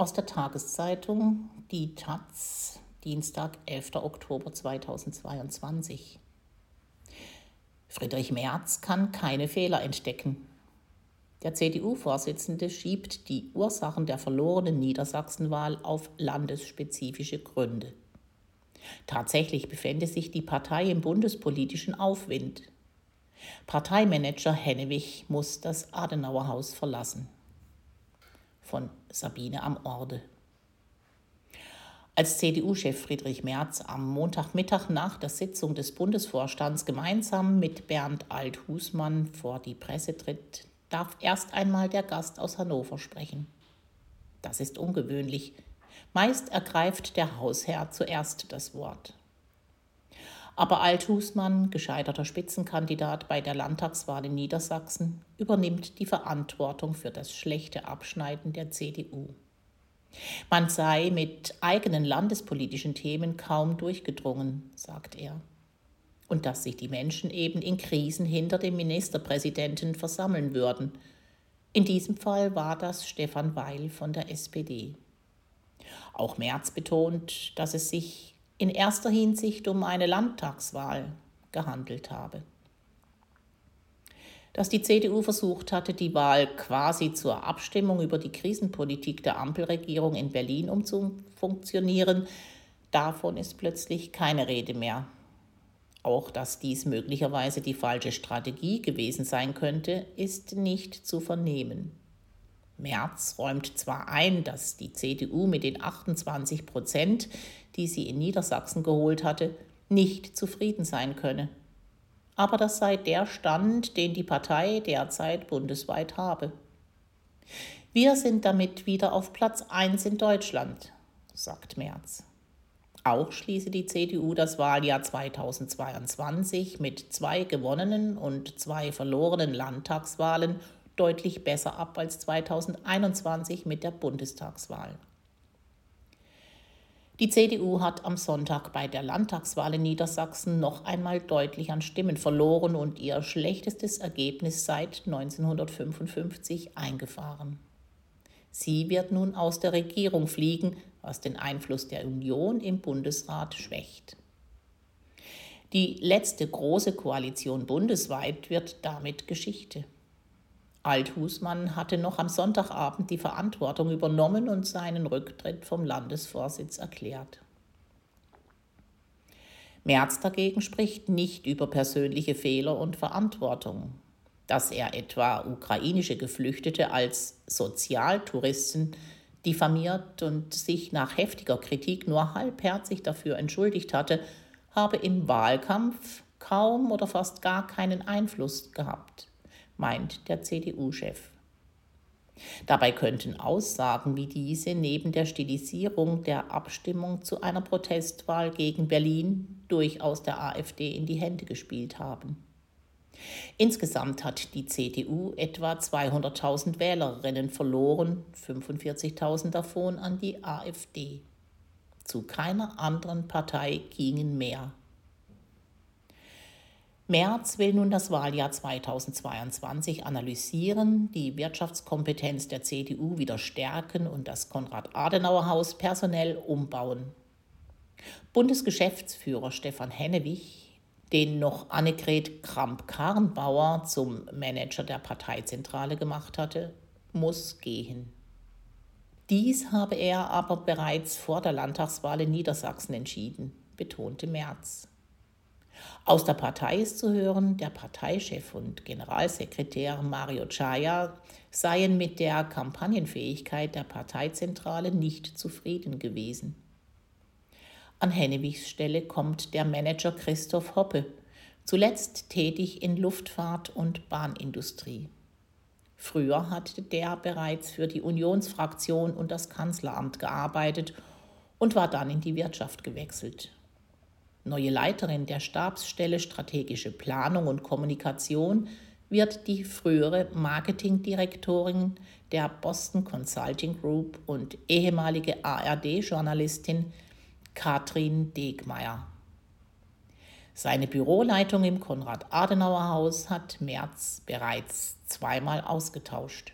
Aus der Tageszeitung Die Taz, Dienstag, 11. Oktober 2022. Friedrich Merz kann keine Fehler entdecken. Der CDU-Vorsitzende schiebt die Ursachen der verlorenen Niedersachsenwahl auf landesspezifische Gründe. Tatsächlich befände sich die Partei im bundespolitischen Aufwind. Parteimanager Hennewig muss das Adenauerhaus verlassen von Sabine am Orde. Als CDU-Chef Friedrich Merz am Montagmittag nach der Sitzung des Bundesvorstands gemeinsam mit Bernd Althusmann vor die Presse tritt, darf erst einmal der Gast aus Hannover sprechen. Das ist ungewöhnlich. Meist ergreift der Hausherr zuerst das Wort. Aber Althusmann, gescheiterter Spitzenkandidat bei der Landtagswahl in Niedersachsen, übernimmt die Verantwortung für das schlechte Abschneiden der CDU. Man sei mit eigenen landespolitischen Themen kaum durchgedrungen, sagt er. Und dass sich die Menschen eben in Krisen hinter dem Ministerpräsidenten versammeln würden. In diesem Fall war das Stefan Weil von der SPD. Auch Merz betont, dass es sich in erster Hinsicht um eine Landtagswahl gehandelt habe. Dass die CDU versucht hatte, die Wahl quasi zur Abstimmung über die Krisenpolitik der Ampelregierung in Berlin umzufunktionieren, davon ist plötzlich keine Rede mehr. Auch dass dies möglicherweise die falsche Strategie gewesen sein könnte, ist nicht zu vernehmen. Merz räumt zwar ein, dass die CDU mit den 28 Prozent, die sie in Niedersachsen geholt hatte, nicht zufrieden sein könne. Aber das sei der Stand, den die Partei derzeit bundesweit habe. Wir sind damit wieder auf Platz 1 in Deutschland, sagt Merz. Auch schließe die CDU das Wahljahr 2022 mit zwei gewonnenen und zwei verlorenen Landtagswahlen deutlich besser ab als 2021 mit der Bundestagswahl. Die CDU hat am Sonntag bei der Landtagswahl in Niedersachsen noch einmal deutlich an Stimmen verloren und ihr schlechtestes Ergebnis seit 1955 eingefahren. Sie wird nun aus der Regierung fliegen, was den Einfluss der Union im Bundesrat schwächt. Die letzte große Koalition bundesweit wird damit Geschichte. Althusmann hatte noch am Sonntagabend die Verantwortung übernommen und seinen Rücktritt vom Landesvorsitz erklärt. Merz dagegen spricht nicht über persönliche Fehler und Verantwortung. Dass er etwa ukrainische Geflüchtete als Sozialtouristen diffamiert und sich nach heftiger Kritik nur halbherzig dafür entschuldigt hatte, habe im Wahlkampf kaum oder fast gar keinen Einfluss gehabt meint der CDU-Chef. Dabei könnten Aussagen wie diese neben der Stilisierung der Abstimmung zu einer Protestwahl gegen Berlin durchaus der AfD in die Hände gespielt haben. Insgesamt hat die CDU etwa 200.000 Wählerinnen verloren, 45.000 davon an die AfD. Zu keiner anderen Partei gingen mehr. Merz will nun das Wahljahr 2022 analysieren, die Wirtschaftskompetenz der CDU wieder stärken und das Konrad-Adenauer-Haus personell umbauen. Bundesgeschäftsführer Stefan Hennewig, den noch Annegret Kramp-Karrenbauer zum Manager der Parteizentrale gemacht hatte, muss gehen. Dies habe er aber bereits vor der Landtagswahl in Niedersachsen entschieden, betonte Merz. Aus der Partei ist zu hören, der Parteichef und Generalsekretär Mario Chaya seien mit der Kampagnenfähigkeit der Parteizentrale nicht zufrieden gewesen. An Hennewigs Stelle kommt der Manager Christoph Hoppe, zuletzt tätig in Luftfahrt und Bahnindustrie. Früher hatte der bereits für die Unionsfraktion und das Kanzleramt gearbeitet und war dann in die Wirtschaft gewechselt neue Leiterin der Stabsstelle Strategische Planung und Kommunikation wird die frühere Marketingdirektorin der Boston Consulting Group und ehemalige ARD-Journalistin Katrin Degmeier. Seine Büroleitung im Konrad-Adenauer-Haus hat Merz bereits zweimal ausgetauscht.